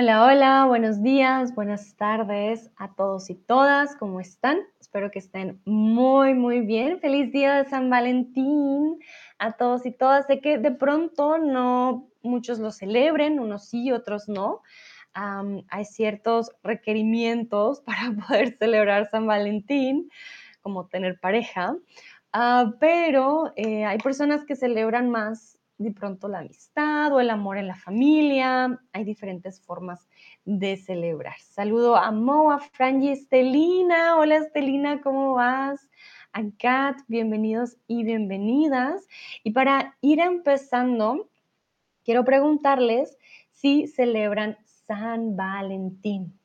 Hola, hola, buenos días, buenas tardes a todos y todas, ¿cómo están? Espero que estén muy, muy bien. Feliz día de San Valentín a todos y todas. Sé que de pronto no muchos lo celebren, unos sí, otros no. hay ciertos requerimientos para poder celebrar San Valentín, como tener pareja, ah, pero eh, hay personas que celebran más de pronto la amistad o el amor en la familia. Hay diferentes formas de celebrar. Saludo a Mo, a Fran y Estelina. Hola Estelina, ¿cómo vas? A Kat, bienvenidos y bienvenidas. Y para ir empezando, quiero preguntarles si celebran San Valentín.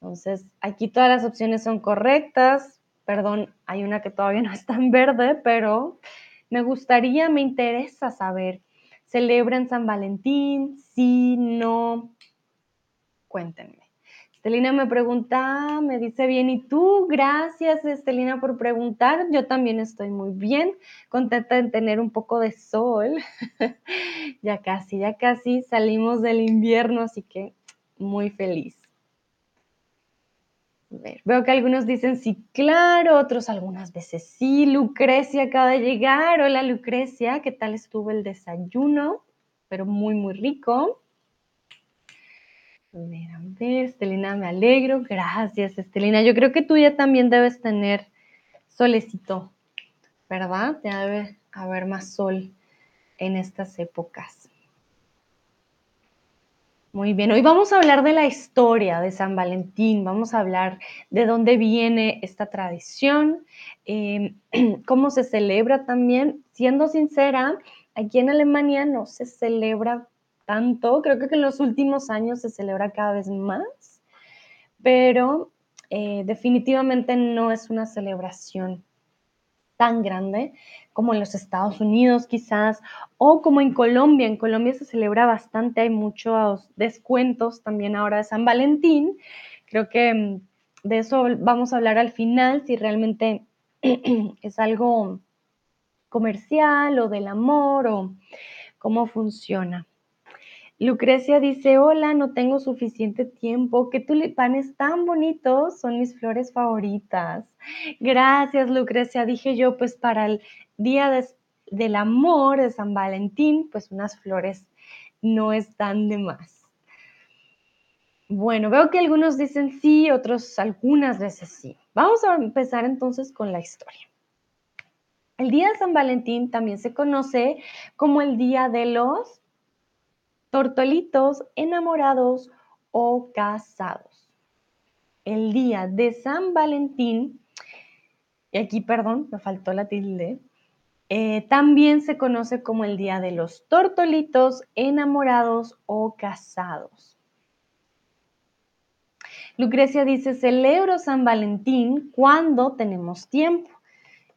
Entonces, aquí todas las opciones son correctas. Perdón, hay una que todavía no está en verde, pero me gustaría, me interesa saber, ¿celebran San Valentín? Sí, no. Cuéntenme. Estelina me pregunta, me dice bien, ¿y tú? Gracias, Estelina, por preguntar. Yo también estoy muy bien, contenta de tener un poco de sol. ya casi, ya casi salimos del invierno, así que muy feliz veo que algunos dicen sí, claro, otros algunas veces sí. Lucrecia acaba de llegar. Hola Lucrecia, ¿qué tal estuvo el desayuno? Pero muy, muy rico. A a ver, Estelina, me alegro. Gracias, Estelina. Yo creo que tú ya también debes tener solecito, ¿verdad? Ya debe haber más sol en estas épocas. Muy bien, hoy vamos a hablar de la historia de San Valentín, vamos a hablar de dónde viene esta tradición, em, cómo se celebra también. Siendo sincera, aquí en Alemania no se celebra tanto, creo que en los últimos años se celebra cada vez más, pero eh, definitivamente no es una celebración tan grande como en los Estados Unidos quizás, o como en Colombia. En Colombia se celebra bastante, hay muchos descuentos también ahora de San Valentín. Creo que mm, de eso vamos a hablar al final, si realmente es algo comercial o del amor o cómo funciona. Lucrecia dice, hola, no tengo suficiente tiempo. Qué tulipanes tan bonitos, son mis flores favoritas. Gracias, Lucrecia. Dije yo, pues para el día del amor de San Valentín, pues unas flores no están de más. Bueno, veo que algunos dicen sí, otros algunas veces sí. Vamos a empezar entonces con la historia. El día de San Valentín también se conoce como el Día de los tortolitos enamorados o casados. El día de San Valentín, y aquí, perdón, me faltó la tilde, eh, también se conoce como el día de los tortolitos enamorados o casados. Lucrecia dice, celebro San Valentín cuando tenemos tiempo.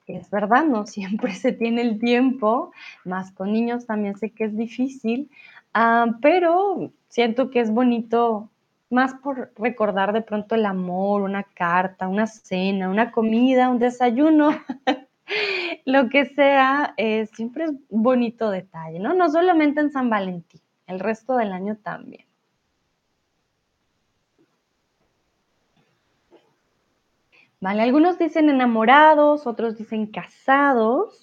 Es verdad, no siempre se tiene el tiempo, más con niños también sé que es difícil, Ah, pero siento que es bonito más por recordar de pronto el amor, una carta, una cena, una comida, un desayuno, lo que sea, eh, siempre es bonito detalle, ¿no? No solamente en San Valentín, el resto del año también. Vale, algunos dicen enamorados, otros dicen casados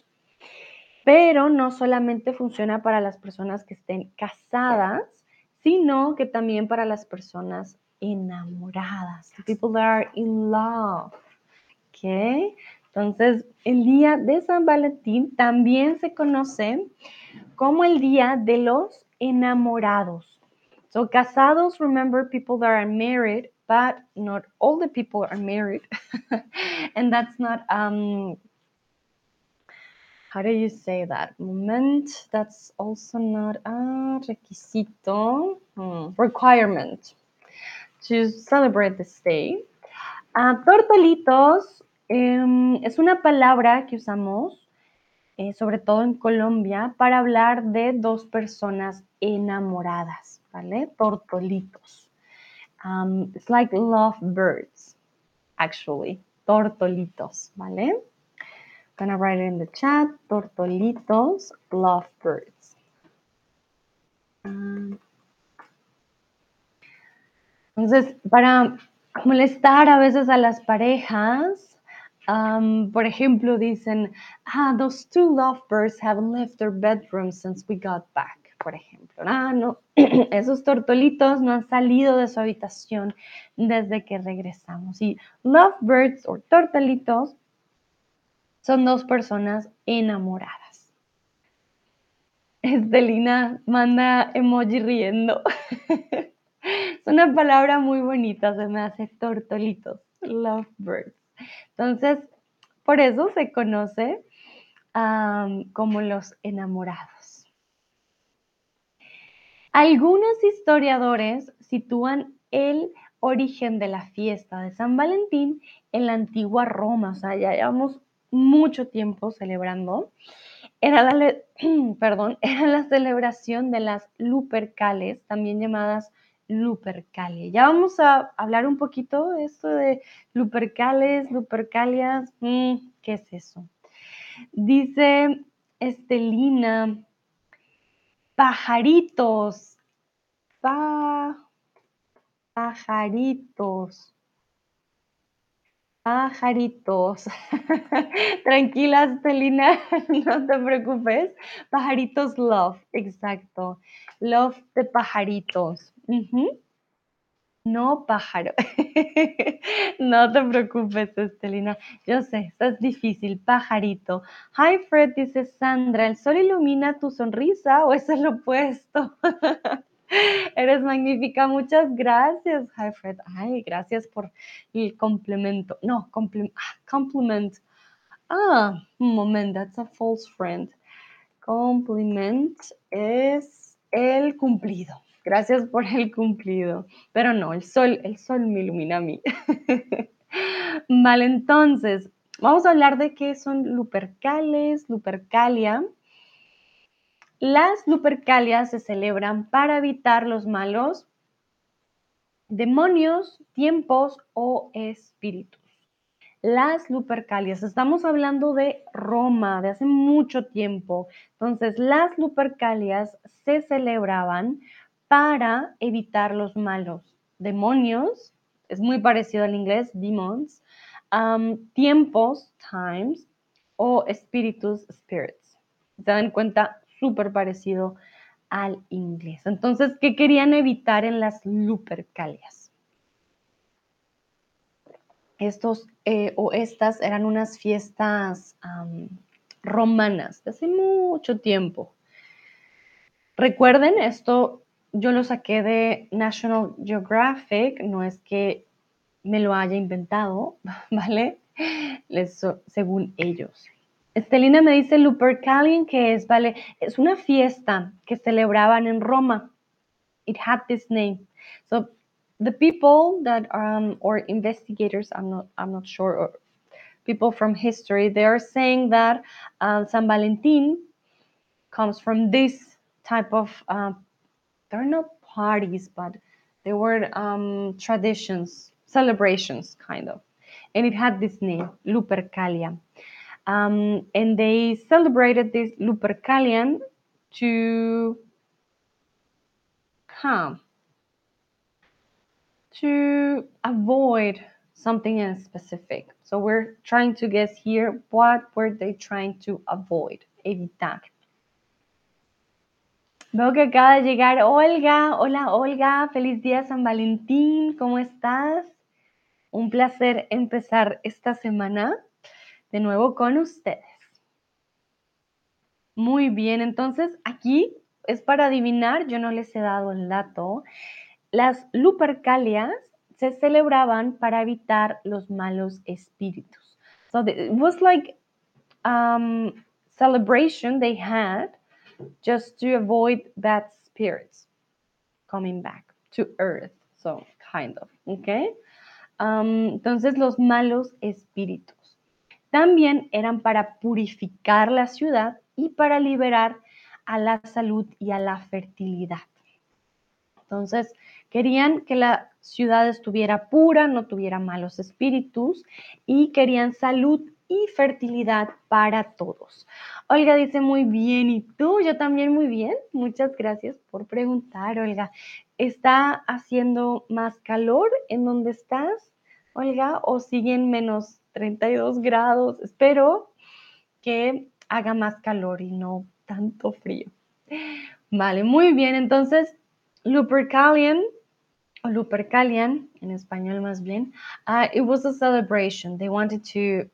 pero no solamente funciona para las personas que estén casadas, sino que también para las personas enamoradas, people that are in love. ¿Ok? Entonces, el día de San Valentín también se conoce como el día de los enamorados. So, casados, remember people that are married, but not all the people are married. and that's not um, how do you say that? Moment, that's also not a requisito, hmm, requirement to celebrate this day. Uh, tortolitos um, es una palabra que usamos, eh, sobre todo en Colombia, para hablar de dos personas enamoradas, ¿vale? Tortolitos. Um, it's like love birds, actually. Tortolitos, ¿vale? Gonna write it in the chat. Tortolitos, lovebirds. Um, Entonces, para molestar a veces a las parejas, am, por ejemplo, dicen, ah, those two lovebirds haven't left their bedroom since we got back, por ejemplo. Ah, no, esos tortolitos no han salido de su habitación desde que regresamos. Y lovebirds o tortolitos son dos personas enamoradas. Estelina manda emoji riendo. es una palabra muy bonita, se me hace tortolitos, lovebirds. Entonces, por eso se conoce como los enamorados. Algunos historiadores sitúan el origen de la fiesta de San Valentín en la antigua Roma, o sea, ya llevamos mucho tiempo celebrando. Era la, perdón, era la celebración de las Lupercales, también llamadas Lupercalia. Ya vamos a hablar un poquito de esto de Lupercales, Lupercalias. Mm, ¿Qué es eso? Dice Estelina, pajaritos, pajaritos. Pajaritos. Tranquila, Estelina, no te preocupes. Pajaritos love, exacto. Love de pajaritos. No pájaro. no te preocupes, Estelina. Yo sé, es difícil. Pajarito. Hi, Fred, dice Sandra. ¿El sol ilumina tu sonrisa o es el opuesto? Eres magnífica, muchas gracias, Hi Fred. Ay, gracias por el complemento. No, compliment. Ah, compliment. Ah, un momento, that's a false friend. Compliment es el cumplido. Gracias por el cumplido. Pero no, el sol, el sol me ilumina a mí. vale, entonces, vamos a hablar de qué son Lupercales, Lupercalia. Las Lupercalias se celebran para evitar los malos demonios, tiempos o espíritus. Las Lupercalias, estamos hablando de Roma, de hace mucho tiempo. Entonces, las Lupercalias se celebraban para evitar los malos demonios, es muy parecido al inglés, demons, um, tiempos, times, o espíritus, spirits. ¿Se dan cuenta? Súper parecido al inglés. Entonces, ¿qué querían evitar en las Lupercalias? Estos eh, o estas eran unas fiestas romanas de hace mucho tiempo. Recuerden, esto yo lo saqué de National Geographic, no es que me lo haya inventado, ¿vale? según ellos. Estelina me dice Lupercalian, que es, vale, es una fiesta que celebraban en Roma. It had this name. So the people that um or investigators, I'm not I'm not sure, or people from history, they are saying that uh, San Valentin comes from this type of. Uh, they're not parties, but they were um, traditions, celebrations, kind of, and it had this name, Lupercalia. Um, and they celebrated this Lupercalian to come, to avoid something in specific. So we're trying to guess here what were they trying to avoid, evitar. Veo que acaba de llegar Olga. Hola Olga, feliz día San Valentín, ¿cómo estás? Un placer empezar esta semana de nuevo con ustedes. Muy bien, entonces aquí es para adivinar, yo no les he dado el dato. Las Lupercalias se celebraban para evitar los malos espíritus. So it was like um, celebration they had just to avoid bad spirits coming back to earth. So kind of, okay. Um, entonces los malos espíritus. También eran para purificar la ciudad y para liberar a la salud y a la fertilidad. Entonces, querían que la ciudad estuviera pura, no tuviera malos espíritus y querían salud y fertilidad para todos. Olga dice muy bien, ¿y tú? Yo también muy bien. Muchas gracias por preguntar, Olga. ¿Está haciendo más calor en donde estás, Olga, o siguen menos 32 grados? Espero que haga más calor y no tanto frío. Vale, muy bien. Entonces, Lupercalian, o Lupercalian, en español más bien, uh, it was a celebration. They wanted to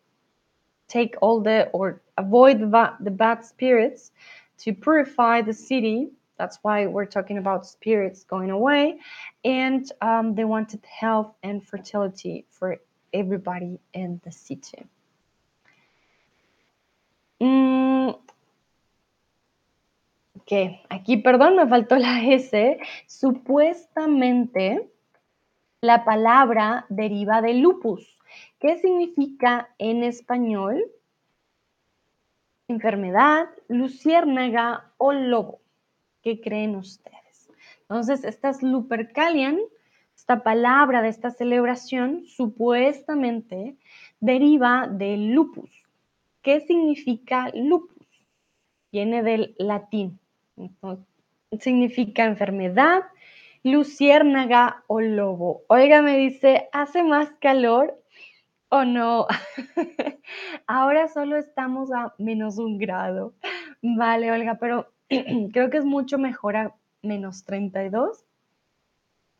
take all the, or avoid the, the bad spirits, to purify the city. That's why we're talking about spirits going away. And um, they wanted health and fertility for everybody in the city. Mm, ok, aquí, perdón, me faltó la S. Supuestamente la palabra deriva de lupus. ¿Qué significa en español? Enfermedad, luciérnaga o lobo. ¿Qué creen ustedes? Entonces, esta es Lupercalian, esta palabra de esta celebración, supuestamente deriva de lupus. ¿Qué significa lupus? Viene del latín. significa enfermedad, luciérnaga o lobo. Oiga, me dice, ¿hace más calor o no? Ahora solo estamos a menos un grado. Vale, Olga, pero creo que es mucho mejor a menos 32.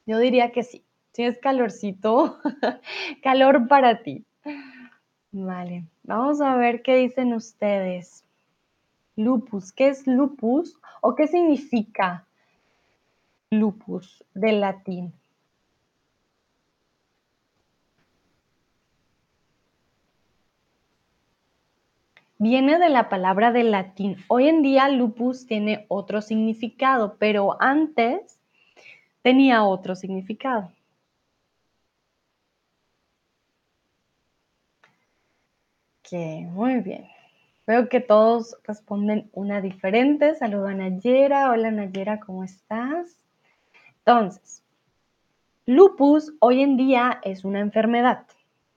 Yo diría que sí. Si es calorcito, calor para ti. Vale, vamos a ver qué dicen ustedes. Lupus, ¿qué es lupus o qué significa lupus del latín? Viene de la palabra del latín. Hoy en día lupus tiene otro significado, pero antes tenía otro significado. muy bien. Veo que todos responden una diferente. Saludo a Nayera. Hola Nayera, ¿cómo estás? Entonces, lupus hoy en día es una enfermedad,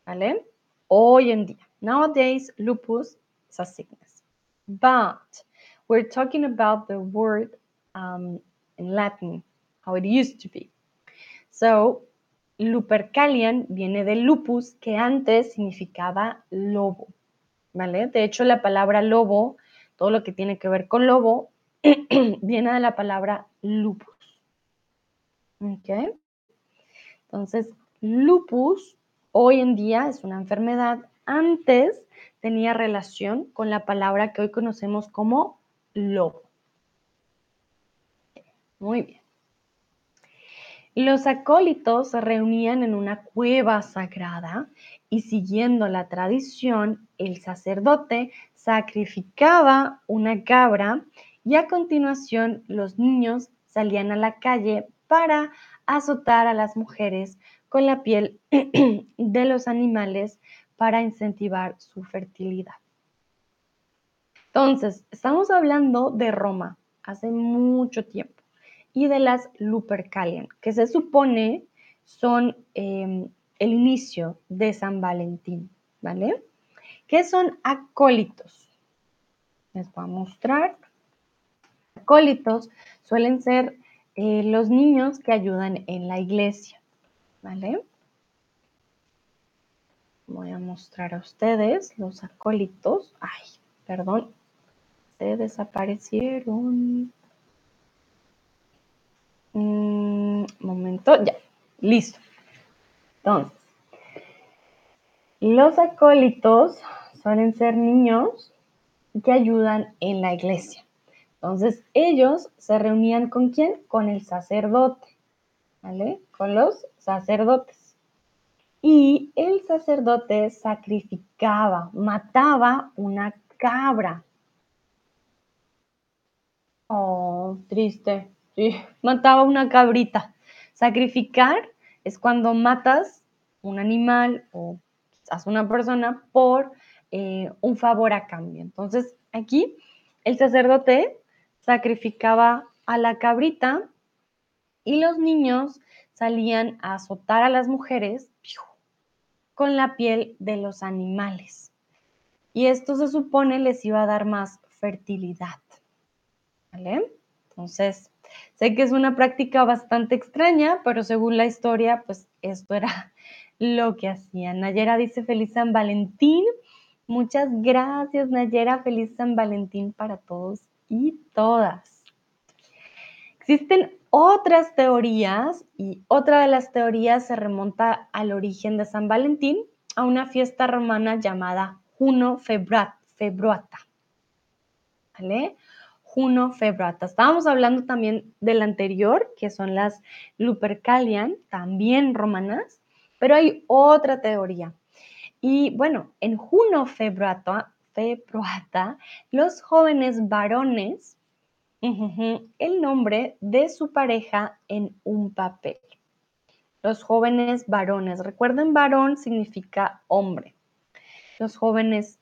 ¿vale? Hoy en día. Nowadays, lupus is a sickness. But we're talking about the word um, in Latin, how it used to be. So, Lupercalian viene de lupus, que antes significaba lobo. ¿vale? De hecho, la palabra lobo, todo lo que tiene que ver con lobo, viene de la palabra lupus. ¿Ok? Entonces, lupus hoy en día es una enfermedad. Antes tenía relación con la palabra que hoy conocemos como lobo. Muy bien. Los acólitos se reunían en una cueva sagrada y siguiendo la tradición, el sacerdote sacrificaba una cabra y a continuación los niños salían a la calle para azotar a las mujeres con la piel de los animales para incentivar su fertilidad. Entonces, estamos hablando de Roma hace mucho tiempo y de las Lupercalian, que se supone son em, el inicio de San Valentín, ¿vale? ¿Qué son acólitos? Les voy a mostrar. Acólitos suelen ser eh, los niños que ayudan en la iglesia, ¿vale? Voy a mostrar a ustedes los acólitos. Ay, perdón, se desaparecieron. Mm, momento, ya, listo. Entonces, los acólitos suelen ser niños que ayudan en la iglesia. Entonces, ellos se reunían con quién? Con el sacerdote, ¿vale? Con los sacerdotes. Y el sacerdote sacrificaba, mataba una cabra. Oh, triste. Mataba una cabrita. Sacrificar es cuando matas un animal o quizás una persona por eh, un favor a cambio. Entonces, aquí el sacerdote sacrificaba a la cabrita y los niños salían a azotar a las mujeres con la piel de los animales. y esto se supone les iba a dar más fertilidad. ¿Vale? Entonces, sé que es una práctica bastante extraña, pero según la historia, pues esto era lo que hacían. Nayera dice feliz San Valentín. Muchas gracias, Nayera. Feliz San Valentín para todos y todas. Existen otras teorías y otra de las teorías se remonta al origen de San Valentín, a una fiesta romana llamada Juno Februata. ¿Vale? Juno Febrata. Estábamos hablando también del anterior, que son las Lupercalian, también romanas, pero hay otra teoría. Y bueno, en Juno Febrata, Februata los jóvenes varones, el nombre de su pareja en un papel. Los jóvenes varones. Recuerden, varón significa hombre. Los jóvenes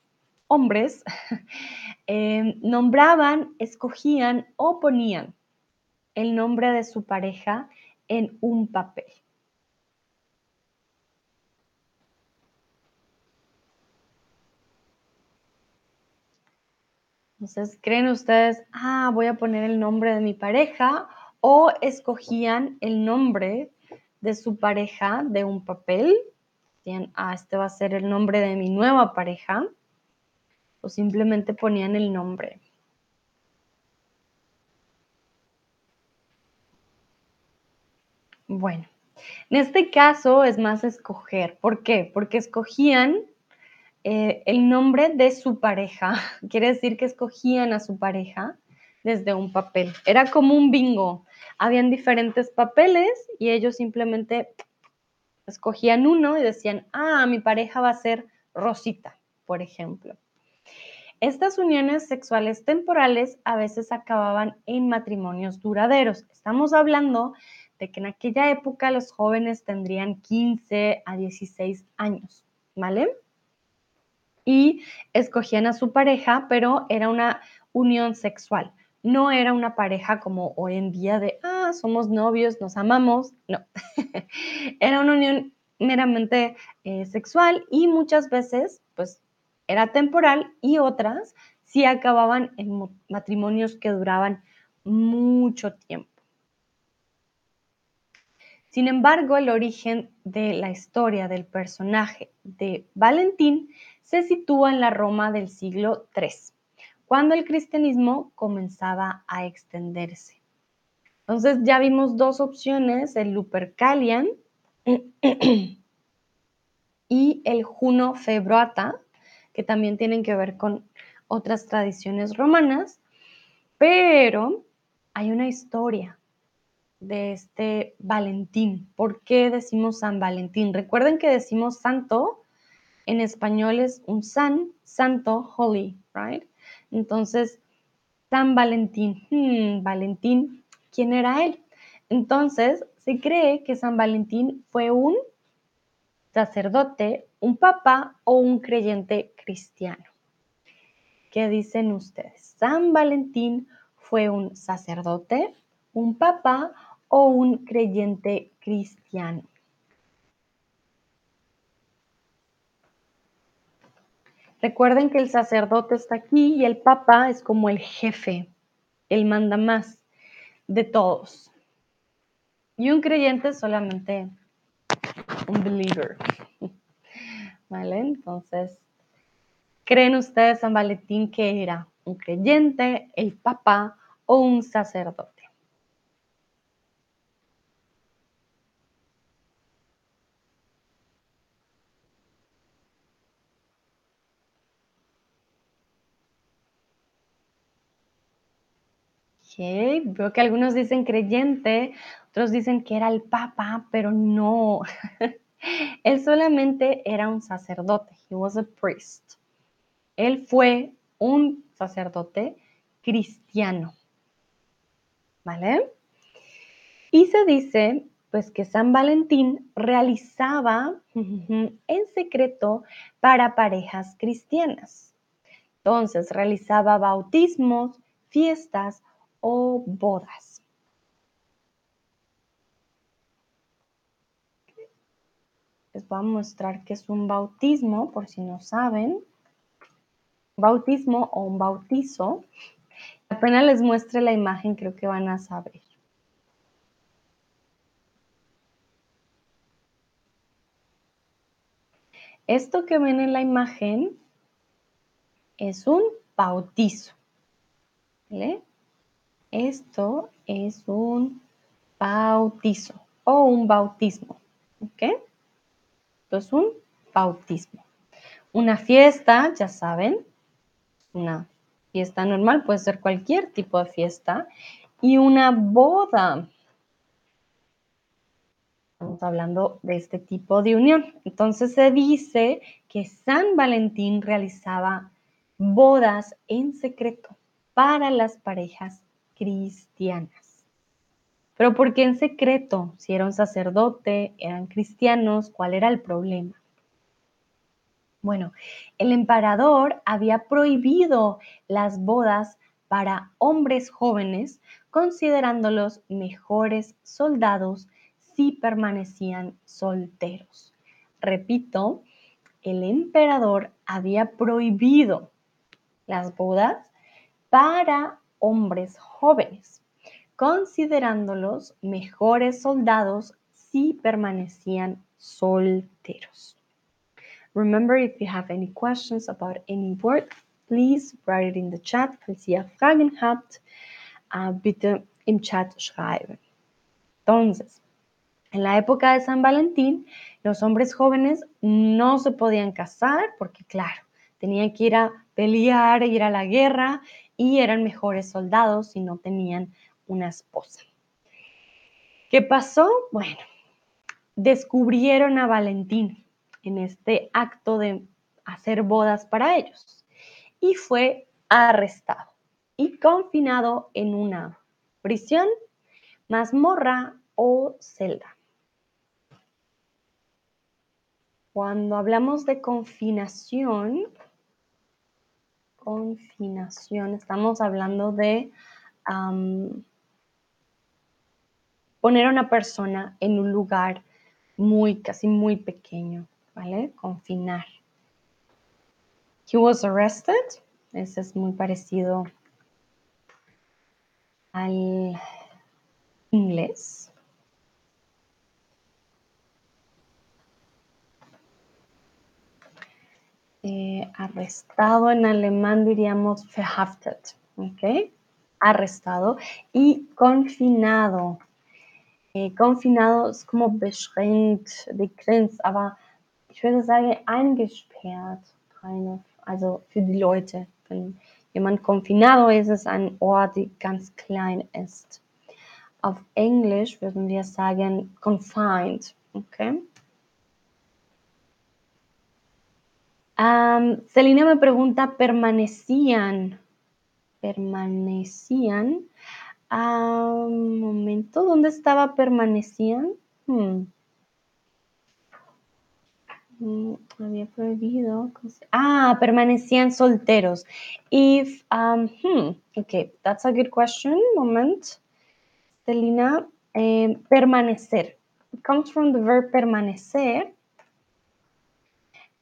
hombres eh, nombraban, escogían o ponían el nombre de su pareja en un papel. Entonces, ¿creen ustedes, ah, voy a poner el nombre de mi pareja? O escogían el nombre de su pareja de un papel. Ah, este va a ser el nombre de mi nueva pareja simplemente ponían el nombre. Bueno, en este caso es más escoger. ¿Por qué? Porque escogían eh, el nombre de su pareja. Quiere decir que escogían a su pareja desde un papel. Era como un bingo. Habían diferentes papeles y ellos simplemente escogían uno y decían, ah, mi pareja va a ser Rosita, por ejemplo. Estas uniones sexuales temporales a veces acababan en matrimonios duraderos. Estamos hablando de que en aquella época los jóvenes tendrían 15 a 16 años, ¿vale? Y escogían a su pareja, pero era una unión sexual. No era una pareja como hoy en día de, ah, somos novios, nos amamos. No, era una unión meramente eh, sexual y muchas veces, pues, era temporal y otras sí acababan en matrimonios que duraban mucho tiempo. Sin embargo, el origen de la historia del personaje de Valentín se sitúa en la Roma del siglo III, cuando el cristianismo comenzaba a extenderse. Entonces ya vimos dos opciones, el Lupercalian y el Juno Februata, que también tienen que ver con otras tradiciones romanas, pero hay una historia de este Valentín. ¿Por qué decimos San Valentín? Recuerden que decimos santo, en español es un san, santo, holy, right? Entonces, San Valentín, hmm, Valentín, ¿quién era él? Entonces, se cree que San Valentín fue un sacerdote, un papa o un creyente cristiano. ¿Qué dicen ustedes? ¿San Valentín fue un sacerdote, un papa o un creyente cristiano? Recuerden que el sacerdote está aquí y el papa es como el jefe, el manda más de todos. Y un creyente solamente un believer. ¿Vale? Entonces, ¿creen ustedes San Valentín que era un creyente, el papa o un sacerdote? Okay. Veo que algunos dicen creyente, otros dicen que era el papa, pero no. Él solamente era un sacerdote. He was a priest. Él fue un sacerdote cristiano. ¿Vale? Y se dice pues que San Valentín realizaba en secreto para parejas cristianas. Entonces realizaba bautismos, fiestas o bodas. Les voy a mostrar que es un bautismo, por si no saben. bautismo o un bautizo, apenas les muestre la imagen, creo que van a saber. Esto que ven en la imagen es un bautizo. ¿vale? Esto es un bautizo o un bautismo. ¿Ok? Esto es un bautismo. Una fiesta, ya saben, una fiesta normal, puede ser cualquier tipo de fiesta. Y una boda. Estamos hablando de este tipo de unión. Entonces se dice que San Valentín realizaba bodas en secreto para las parejas cristianas. Pero ¿por qué en secreto? Si era un sacerdote, eran cristianos, ¿cuál era el problema? Bueno, el emperador había prohibido las bodas para hombres jóvenes, considerándolos mejores soldados si permanecían solteros. Repito, el emperador había prohibido las bodas para hombres jóvenes, considerándolos mejores soldados si permanecían solteros. Remember, if you have any questions about any word, please write it in the chat. Falls ihr Fragen habt, uh, bitte im Chat schreiben. Entonces, en la época de San Valentín, los hombres jóvenes no se podían casar porque, claro, tenían que ir a pelear, ir a la guerra y eran mejores soldados si no tenían una esposa. ¿Qué pasó? Bueno, descubrieron a Valentín en este acto de hacer bodas para ellos y fue arrestado y confinado en una prisión, mazmorra o celda. Cuando hablamos de confinación, confinación, estamos hablando de poner a una persona en un lugar muy, casi muy pequeño, ¿vale? Confinar. He was arrested. Ese es muy parecido al inglés. Eh, arrestado en alemán diríamos verhaftet, ¿ok? Arrestado y confinado. Eh, confinado es como beschränkt, begrenzt, aber ich würde sagen eingesperrt, kind also für die Leute. Wenn jemand confinado ist, ist es ein Ort, der ganz klein ist. Auf Englisch würden wir sagen confined, okay? Um, Celina me pregunta, ¿permanecían? ¿Permanecían? Un momento, ¿dónde estaba permanecían? Hmm. Mm, había prohibido. Ah, permanecían solteros. If, um, hmm, okay, that's a good question. Moment. Celina, eh, permanecer. It comes from the verb permanecer.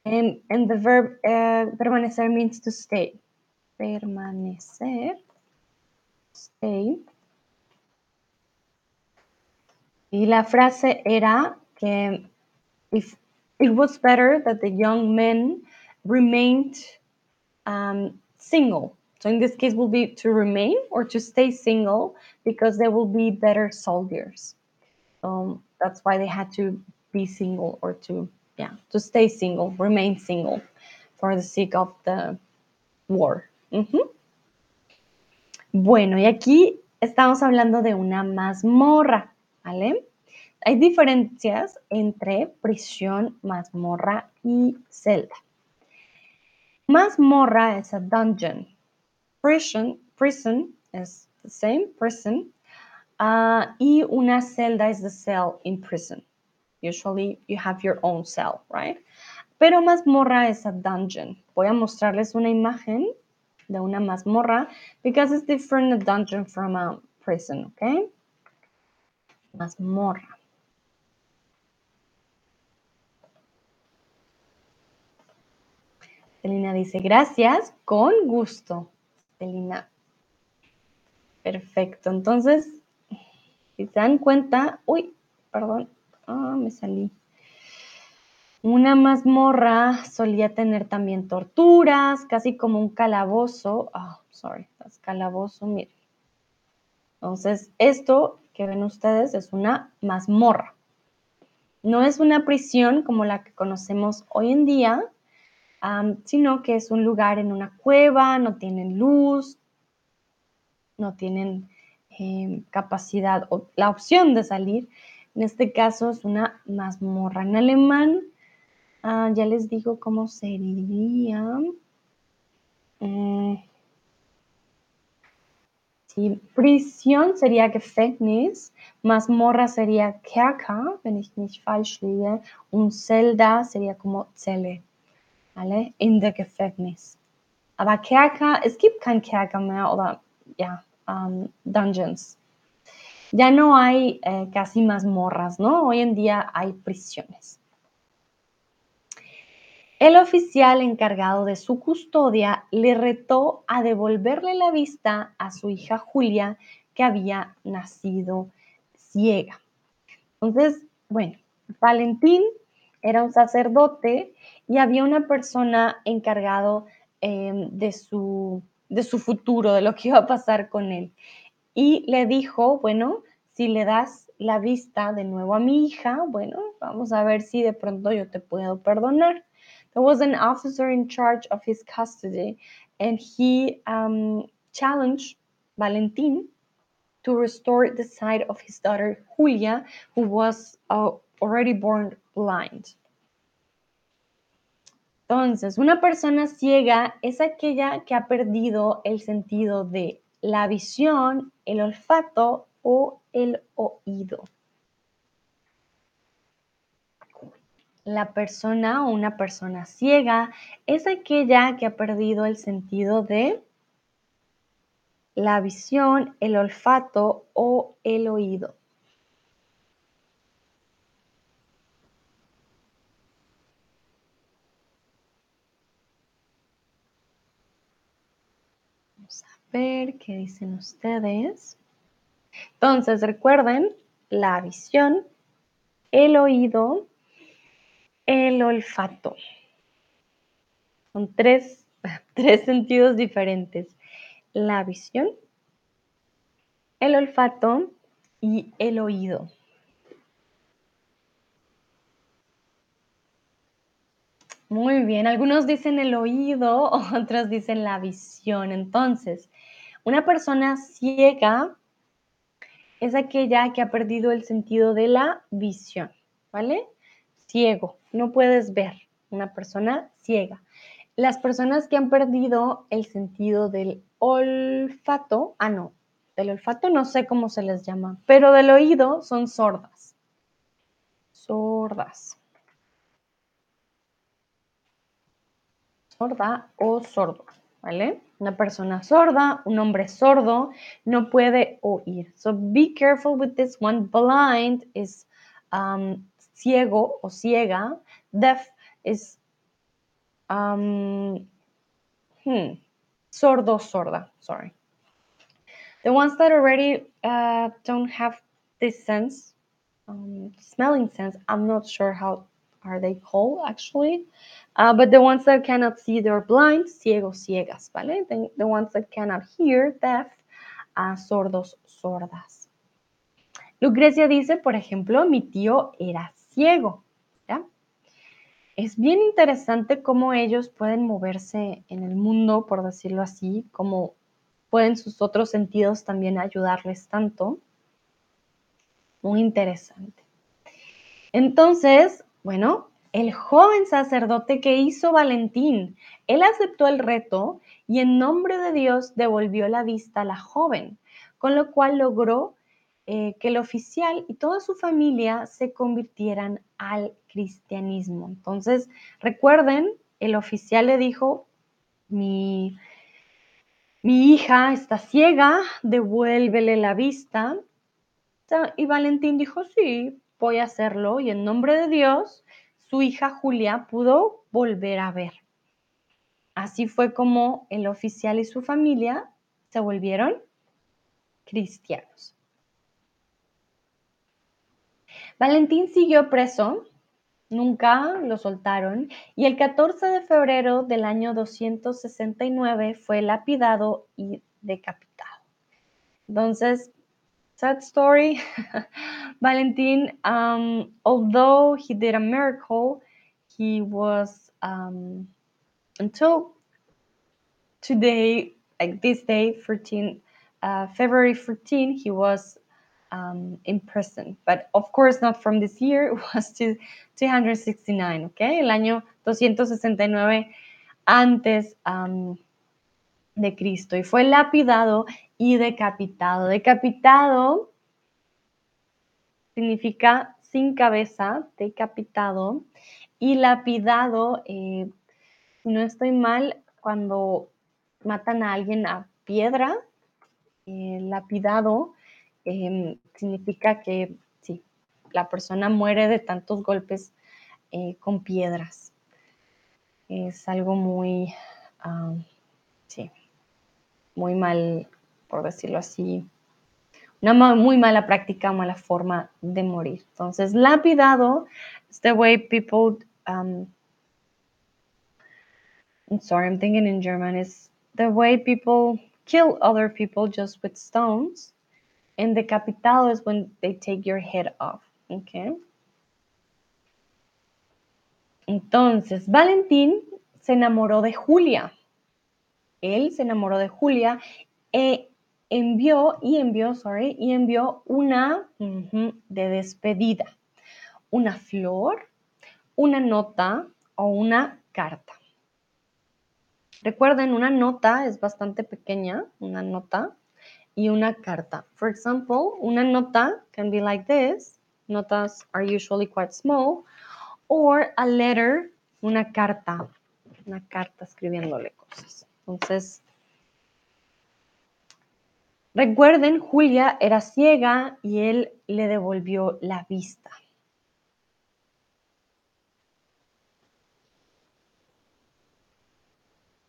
And, the verb uh, permanecer means to stay. Permanecer, stay. Y la frase era que if it was better that the young men remained um, single. So in this case will be to remain or to stay single because they will be better soldiers. Um, that's why they had to be single or to yeah, to stay single, remain single for the sake of the war. Bueno, y aquí estamos hablando de una mazmorra, Hay diferencias entre prisión, mazmorra y celda. Mazmorra es a dungeon. Prison, prison is the same, prison. Uh, y una celda es the cell in prison. Usually you have your own cell, right? Pero mazmorra es a dungeon. Voy a mostrarles una imagen de una mazmorra because it's different a dungeon from a prison, okay? Mazmorra. Celina dice, gracias, con gusto. Celina. Perfecto. Entonces, si se dan cuenta, uy, perdón, ah, me salí. Una mazmorra solía tener también torturas, casi como un calabozo. Ah, sorry, es calabozo, miren. Entonces, esto que ven ustedes es una mazmorra. No es una prisión como la que conocemos hoy en día, sino que es un lugar en una cueva, no tienen luz, no tienen em, capacidad o la opción de salir. En este caso es una mazmorra. En alemán, ah, ya les digo cómo sería. Mm. prisión sería Gefängnis, mazmorra sería Kerker, wenn ich nicht falsch liege, un celda sería como Zelle, ¿vale? In der Gefängnis. Aber Kerker, es gibt kein Kerker mehr oder ja, um, dungeons. Ya no hay eh, casi mazmorras, ¿no? Hoy en día hay prisiones. El oficial encargado de su custodia le retó a devolverle la vista a su hija Julia, que había nacido ciega. Entonces, bueno, Valentín era un sacerdote y había una persona encargado em, de, su, de su futuro, de lo que iba a pasar con él. Y le dijo, bueno, si le das la vista de nuevo a mi hija, bueno, vamos a ver si de pronto yo te puedo perdonar. There was an officer in charge of his custody and he um, challenged Valentin to restore the sight of his daughter Julia, who was uh, already born blind. Entonces, una persona ciega es aquella que ha perdido el sentido de la visión, el olfato o el oído. La persona o una persona ciega es aquella que ha perdido el sentido de la visión, el olfato o el oído. Vamos a ver qué dicen ustedes. Entonces, recuerden la visión, el oído, el olfato. Son tres, tres sentidos diferentes. La visión, el olfato y el oído. Muy bien, algunos dicen el oído, otros dicen la visión. Entonces, una persona ciega es aquella que ha perdido el sentido de la visión, ¿vale? Ciego, no puedes ver, una persona ciega. Las personas que han perdido el sentido del olfato, ah, no, del olfato no sé cómo se les llama, pero del oído son sordas. Sordas. Sorda o sordo, ¿vale? Una persona sorda, un hombre sordo, no puede oír. So be careful with this one. Blind is um, ciego o ciega. Deaf is um, hmm, sordo, sorda. Sorry. The ones that already uh, don't have this sense, um, smelling sense, I'm not sure how are they called actually. Uh, but the ones that cannot see, they're blind, ciegos, ciegas, ¿vale? The, the ones that cannot hear, deaf, uh, sordos, sordas. Lucrecia dice, por ejemplo, mi tío era ciego. Es bien interesante cómo ellos pueden moverse en el mundo, por decirlo así, cómo pueden sus otros sentidos también ayudarles tanto. Muy interesante. Entonces, bueno, el joven sacerdote que hizo Valentín, él aceptó el reto y en nombre de Dios devolvió la vista a la joven, con lo cual logró eh, que el oficial y toda su familia se convirtieran al cristianismo. Entonces, recuerden, el oficial le dijo, mi, mi hija está ciega, devuélvele la vista. Y Valentín dijo, sí, voy a hacerlo y en nombre de Dios, su hija Julia pudo volver a ver. así fue como el oficial y su familia se volvieron cristianos. Valentín siguió preso, nunca lo soltaron, y el 14 de febrero del año 269 fue lapidado y decapitado. Entonces, sad story. Valentín, um, although he did a miracle, he was um, until today, like this day, 14, uh, February 14, he was um, in prison. But of course, not from this year, it was to 269, okay? El año 269 antes um, de Cristo. Y fue lapidado y decapitado. Decapitado significa sin cabeza, decapitado. Y lapidado, eh, no estoy mal, cuando matan a alguien a piedra, eh, lapidado em, significa que sí, la persona muere de tantos golpes eh, con piedras. Es algo muy, ah, sí, muy mal, por decirlo así, una muy mala práctica, mala forma de morir. Entonces, lapidado es the way people um, I'm sorry, I'm thinking in German, is the way people kill other people just with stones. And decapitado is when they take your head off. Okay. Entonces, Valentín se enamoró de Julia. Él se enamoró de Julia e envió, y envió, sorry, y envió una de despedida. Una flor, una nota o una carta. Recuerden, una nota es bastante pequeña, una nota y una carta. For example, una nota can be like this. Notas are usually quite small. Or a letter, una carta, una carta escribiéndole cosas. Entonces, recuerden, Julia era ciega y él le devolvió la vista.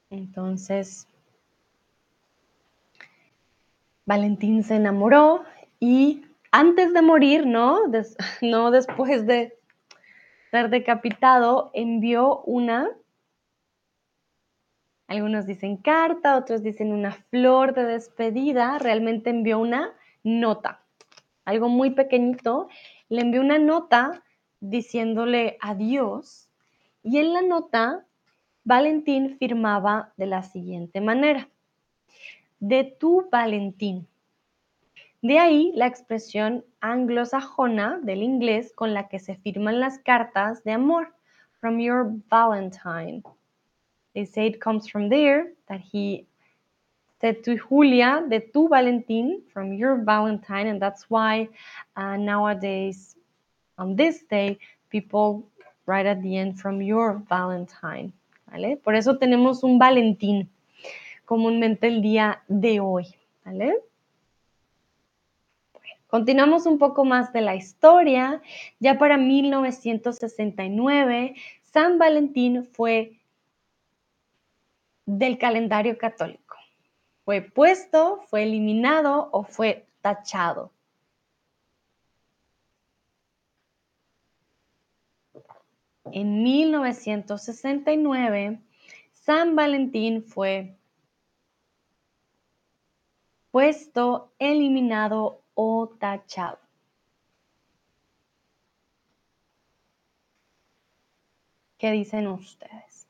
Entonces, Valentín se enamoró y antes de morir, ¿no? no después de ser decapitado, envió una, algunos dicen carta, otros dicen una flor de despedida, realmente envió una nota, algo muy pequeñito, le envió una nota diciéndole adiós y en la nota Valentín firmaba de la siguiente manera. De tu Valentín. De ahí la expresión anglosajona del inglés con la que se firman las cartas de amor. From your Valentine. They say it comes from there, that he said to Julia, de tu Valentín, from your Valentine, and that's why uh, nowadays, on this day, people write at the end, from your Valentine. Por eso tenemos un Valentín comúnmente el día de hoy, ¿vale? continuamos un poco más de la historia. Ya para 1969, San Valentín fue del calendario católico. Fue puesto, fue eliminado o fue tachado. En 1969, San Valentín fue puesto, eliminado o tachado. ¿Qué dicen ustedes?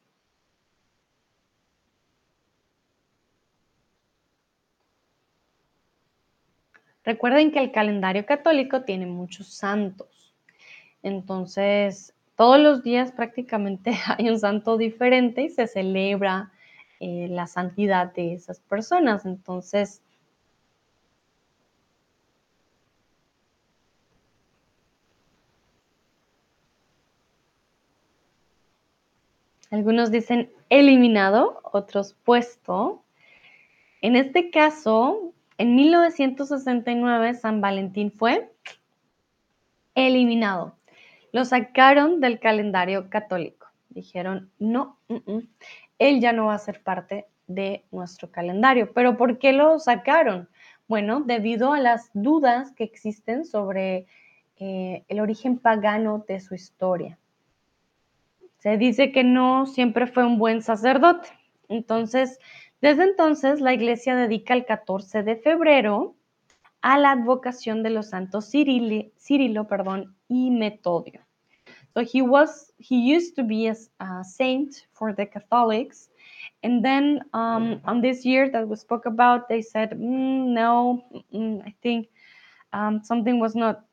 Recuerden que el calendario católico tiene muchos santos. Entonces, todos los días prácticamente hay un santo diferente y se celebra eh, la santidad de esas personas. Entonces, algunos dicen eliminado, otros puesto. En este caso, en 1969 San Valentín fue eliminado. Lo sacaron del calendario católico. Dijeron, no, él ya no va a ser parte de nuestro calendario. ¿Pero por qué lo sacaron? Bueno, debido a las dudas que existen sobre eh, el origen pagano de su historia. Se dice que no siempre fue un buen sacerdote. Entonces, desde entonces, la iglesia dedica el 14 de febrero a la advocación de los santos Cirilo, Cirilo perdón, y Metodio. So he was, he used to be a, saint for the Catholics. And then um, on this year that we spoke about, they said, mm, no, mm, I think um, something was not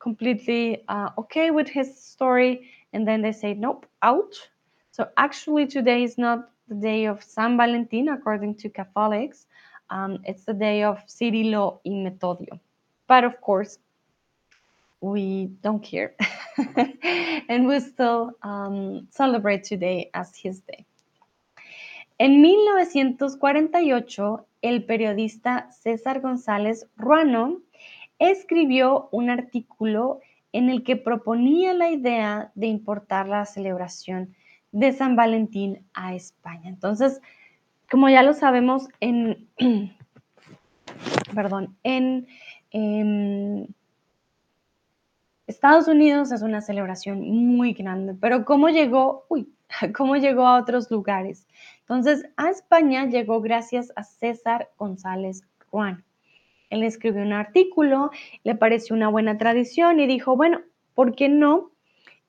completely uh, okay with his story. And then they say, nope, out. So actually, today is not the day of San Valentin, according to Catholics. Um, it's the day of Cirilo y Metodio. But of course, we don't care. and we still um, celebrate today as his day. En 1948, el periodista César González Ruano escribió un artículo en el que proponía la idea de importar la celebración de San Valentín a España. Entonces, como ya lo sabemos, en, perdón, en, Estados Unidos es una celebración muy grande, pero ¿cómo llegó? Uy, ¿cómo llegó a otros lugares? Entonces, a España llegó gracias a César González Juan. Él escribió un artículo, le pareció una buena tradición y dijo, bueno, ¿por qué no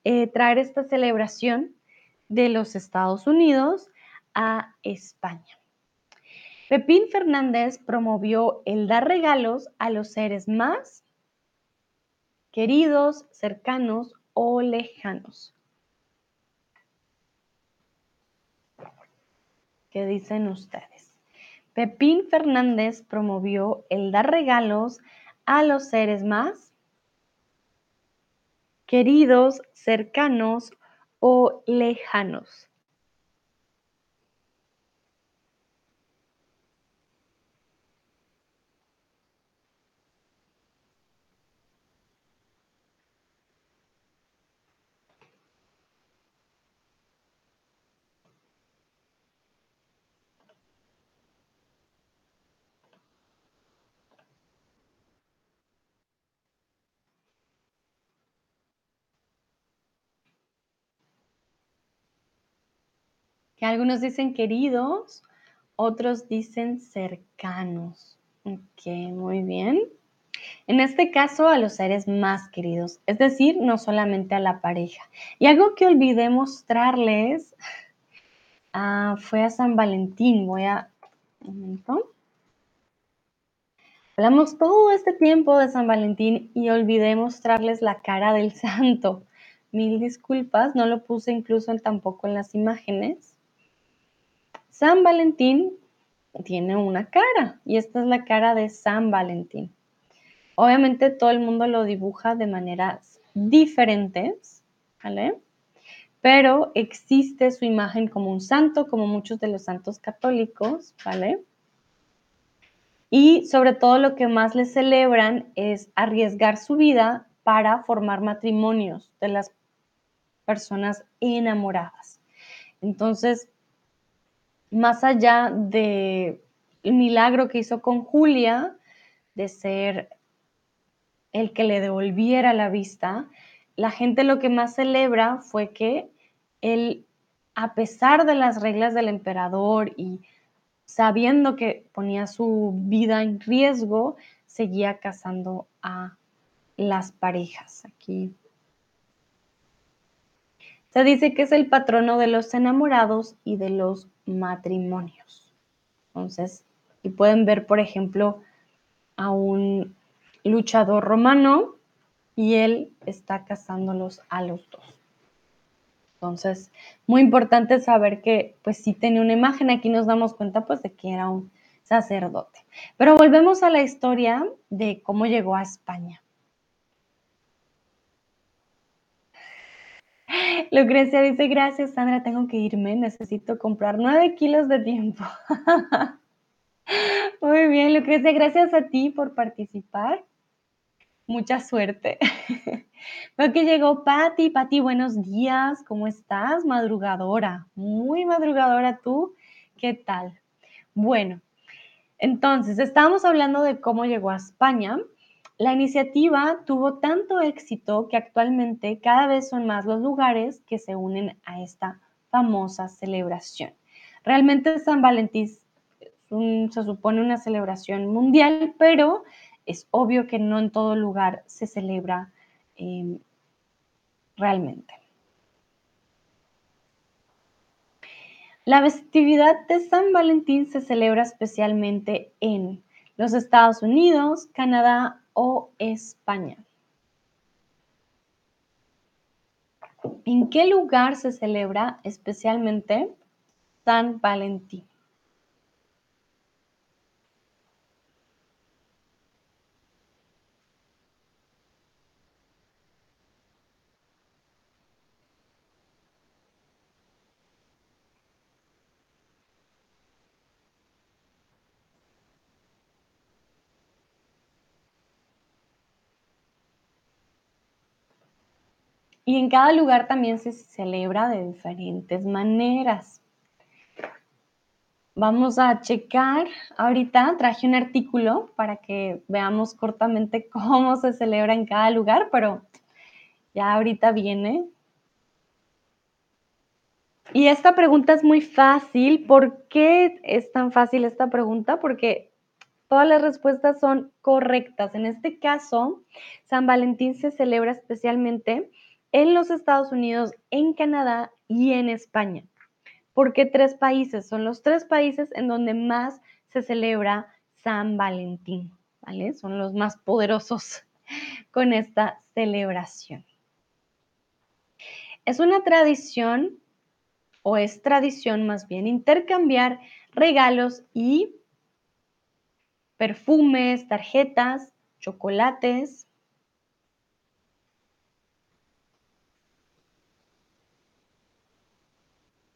eh, traer esta celebración de los Estados Unidos a España? Pepín Fernández promovió el dar regalos a los seres más queridos, cercanos o lejanos. ¿Qué dicen ustedes? Pepín Fernández promovió el dar regalos a los seres más queridos, cercanos o lejanos. Algunos dicen queridos, otros dicen cercanos. Ok, muy bien. En este caso, a los seres más queridos, es decir, no solamente a la pareja. Y algo que olvidé mostrarles ah, fue a San Valentín. Voy a... Un momento. Hablamos todo este tiempo de San Valentín y olvidé mostrarles la cara del santo. Mil disculpas, no lo puse incluso tampoco en las imágenes. San Valentín tiene una cara y esta es la cara de San Valentín. Obviamente todo el mundo lo dibuja de maneras diferentes, ¿vale? Pero existe su imagen como un santo, como muchos de los santos católicos, ¿vale? Y sobre todo lo que más le celebran es arriesgar su vida para formar matrimonios de las personas enamoradas. Entonces, más allá de el milagro que hizo con Julia, de ser el que le devolviera la vista, la gente lo que más celebra fue que él, a pesar de las reglas del emperador y sabiendo que ponía su vida en riesgo, seguía casando a las parejas. Aquí se dice que es el patrono de los enamorados y de los matrimonios. Entonces, y pueden ver, por ejemplo, a un luchador romano y él está casándolos a los dos. Entonces, muy importante saber que, pues sí tenía una imagen, aquí nos damos cuenta pues de que era un sacerdote. Pero volvemos a la historia de cómo llegó a España. Lucrecia dice, gracias Sandra, tengo que irme, necesito comprar nueve kilos de tiempo. Muy bien, Lucrecia, gracias a ti por participar. Mucha suerte. Veo que llegó Patti. Patti, buenos días. ¿Cómo estás? Madrugadora. Muy madrugadora tú. ¿Qué tal? Bueno, entonces, estábamos hablando de cómo llegó a España. La iniciativa tuvo tanto éxito que actualmente cada vez son más los lugares que se unen a esta famosa celebración. Realmente San Valentín se supone una celebración mundial, pero es obvio que no en todo lugar se celebra em, realmente. La festividad de San Valentín se celebra especialmente en los Estados Unidos, Canadá o España. ¿En qué lugar se celebra especialmente San Valentín? Y en cada lugar también se celebra de diferentes maneras. Vamos a checar. Ahorita traje un artículo para que veamos cortamente cómo se celebra en cada lugar, pero ya ahorita viene. Y esta pregunta es muy fácil. ¿Por qué es tan fácil esta pregunta? Porque todas las respuestas son correctas. En este caso, San Valentín se celebra especialmente en los Estados Unidos, en Canadá y en España. ¿Por qué tres países? Son los tres países en donde más se celebra San Valentín, ¿vale? Son los más poderosos con esta celebración. Es una tradición, o es tradición más bien, intercambiar regalos y perfumes, tarjetas, chocolates,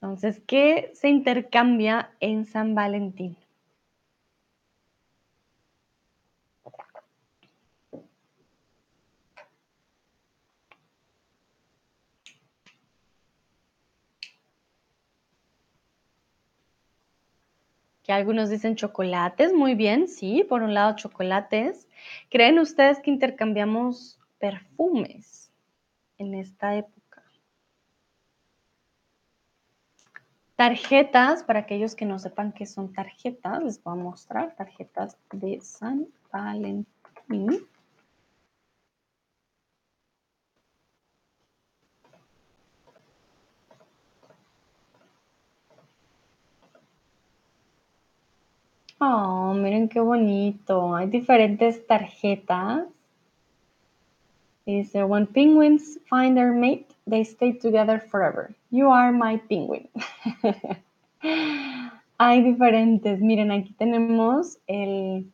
Entonces, ¿qué se intercambia en San Valentín? Que algunos dicen chocolates, muy bien, sí, por un lado chocolates. ¿Creen ustedes que intercambiamos perfumes en esta época? Tarjetas, para aquellos que no sepan qué son tarjetas, les voy a mostrar tarjetas de San Valentín. Oh, miren qué bonito. Hay diferentes tarjetas. Dice, when penguins find their mate, they stay together forever. You are my penguin. Hay diferentes. Miren, aquí tenemos el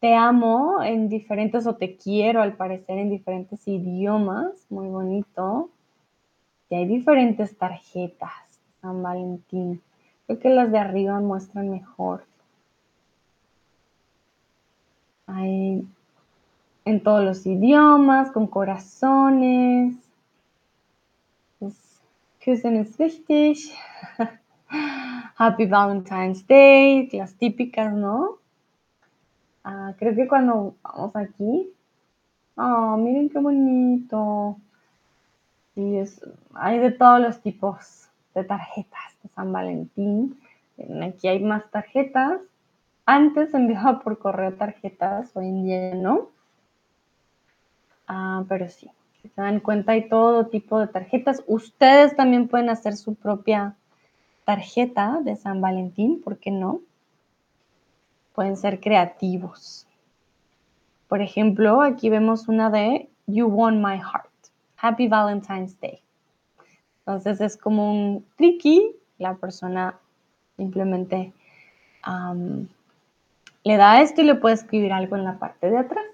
te amo en diferentes o te quiero al parecer en diferentes idiomas. Muy bonito. Y hay diferentes tarjetas. San Valentín. Creo que las de arriba muestran mejor. Hay en todos los idiomas, con corazones. Küssen ist wichtig. Happy Valentine's Day, las típicas, ¿no? Ah, creo que cuando vamos aquí. Oh, miren qué bonito. Y es, hay de todos los tipos de tarjetas de San Valentín. Aquí hay más tarjetas. Antes enviaba por correo tarjetas, hoy en día no. Ah, pero sí, se dan cuenta hay todo tipo de tarjetas. Ustedes también pueden hacer su propia tarjeta de San Valentín, ¿por qué no? Pueden ser creativos. Por ejemplo, aquí vemos una de You Won My Heart. Happy Valentine's Day. Entonces es como un tricky. La persona simplemente le da esto y le puede escribir algo en la parte de atrás.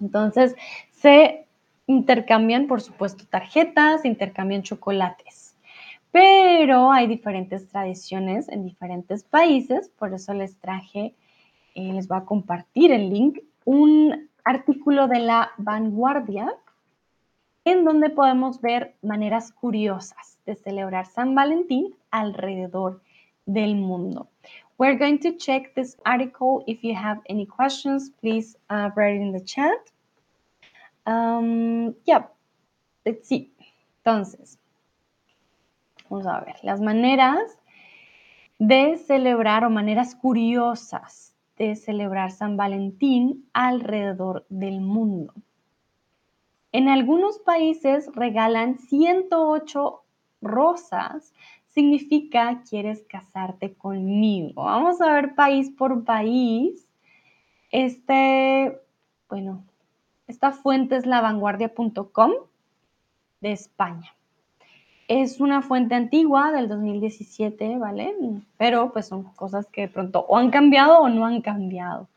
Entonces, se intercambian, por supuesto, tarjetas, intercambian chocolates. Pero hay diferentes tradiciones en diferentes países, por eso les traje, eh, les voy a compartir el link, un artículo de la vanguardia en donde podemos ver maneras curiosas de celebrar San Valentín alrededor del mundo. We're going to check this article. If you have any questions, please uh, write it in the chat. Um, yeah, see. Entonces, vamos a ver las maneras de celebrar o maneras curiosas de celebrar San Valentín alrededor del mundo. En algunos países regalan 108 rosas, significa quieres casarte conmigo. Vamos a ver país por país. Este, bueno, esta fuente es lavanguardia.com de España. Es una fuente antigua del 2017, ¿vale? Pero pues son cosas que de pronto o han cambiado o no han cambiado.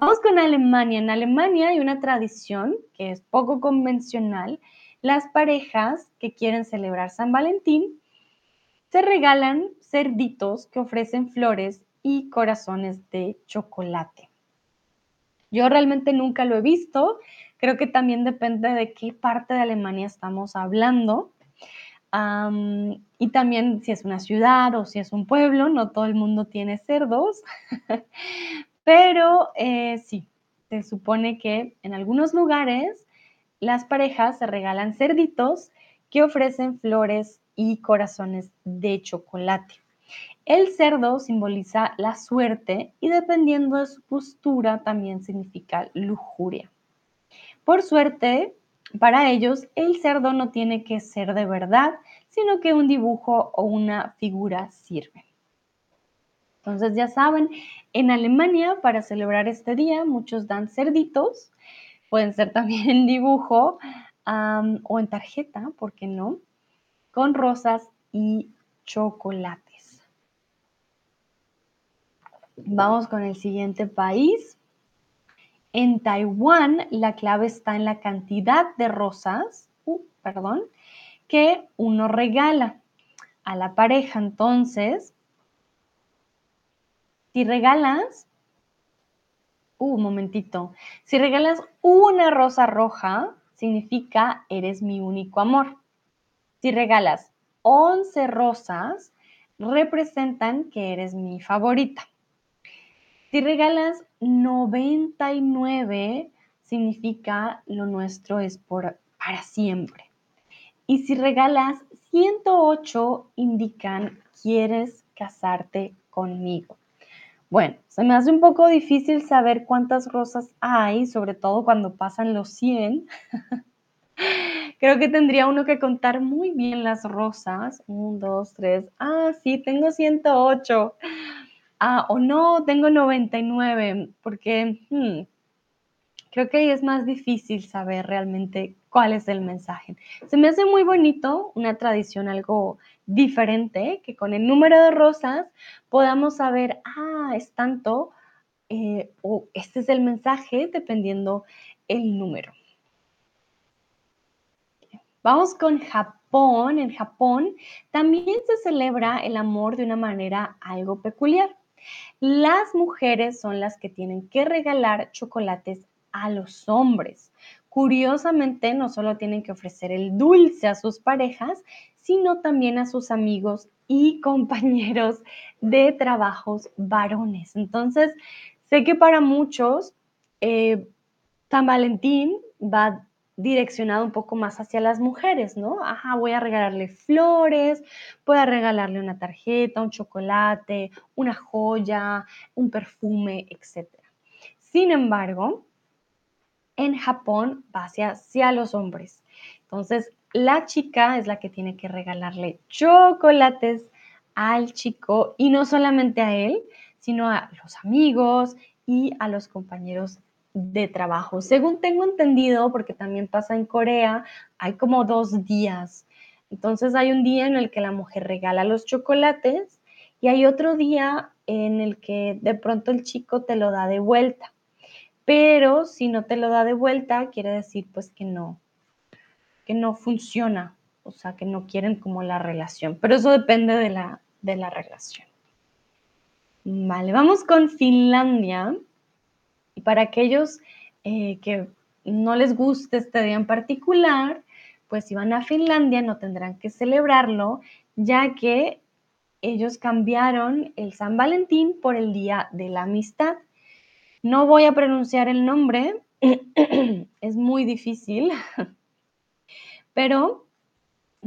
Vamos con Alemania. En Alemania hay una tradición que es poco convencional. Las parejas que quieren celebrar San Valentín se regalan cerditos que ofrecen flores y corazones de chocolate. Yo realmente nunca lo he visto. Creo que también depende de qué parte de Alemania estamos hablando. y también si es una ciudad o si es un pueblo, no todo el mundo tiene cerdos. Pero eh, sí, se supone que en algunos lugares las parejas se regalan cerditos que ofrecen flores y corazones de chocolate. El cerdo simboliza la suerte y dependiendo de su postura también significa lujuria. Por suerte, para ellos el cerdo no tiene que ser de verdad, sino que un dibujo o una figura sirve. Entonces ya saben, en Alemania para celebrar este día muchos dan cerditos, pueden ser también en dibujo o en tarjeta, ¿por qué no? Con rosas y chocolates. Vamos con el siguiente país. En Taiwán la clave está en la cantidad de rosas, uh, perdón, que uno regala a la pareja. Entonces, si regalas, uh, un momentito, si regalas una rosa roja, significa eres mi único amor. Si regalas 11 rosas, representan que eres mi favorita. Si regalas 99, significa lo nuestro es por, para siempre. Y si regalas 108, indican quieres casarte conmigo. Bueno, se me hace un poco difícil saber cuántas rosas hay, sobre todo cuando pasan los 100. Creo que tendría uno que contar muy bien las rosas. Un, dos, tres. Ah, sí, tengo 108. Ah, o no, tengo 99, porque hmm, creo que ahí es más difícil saber realmente cuál es el mensaje. Se me hace muy bonito, una tradición algo diferente, que con el número de rosas podamos saber, ah, es tanto, eh, o este es el mensaje, dependiendo el número. Vamos con Japón. En Japón también se celebra el amor de una manera algo peculiar. Las mujeres son las que tienen que regalar chocolates a los hombres. Curiosamente, no solo tienen que ofrecer el dulce a sus parejas, sino también a sus amigos y compañeros de trabajos varones. Entonces, sé que para muchos eh, San Valentín va direccionado un poco más hacia las mujeres, ¿no? Ajá, voy a regalarle flores, voy a regalarle una tarjeta, un chocolate, una joya, un perfume, etc. Sin embargo, en Japón va hacia, hacia los hombres. Entonces, la chica es la que tiene que regalarle chocolates al chico y no solamente a él, sino a los amigos y a los compañeros de trabajo. Según tengo entendido, porque también pasa en Corea, hay como dos días. Entonces hay un día en el que la mujer regala los chocolates y hay otro día en el que de pronto el chico te lo da de vuelta. Pero si no te lo da de vuelta, quiere decir pues que no, que no funciona, o sea, que no quieren como la relación. Pero eso depende de la, de la relación. Vale, vamos con Finlandia. Y para aquellos eh, que no les guste este día en particular, pues si van a Finlandia no tendrán que celebrarlo, ya que ellos cambiaron el San Valentín por el Día de la Amistad. No voy a pronunciar el nombre, es muy difícil, pero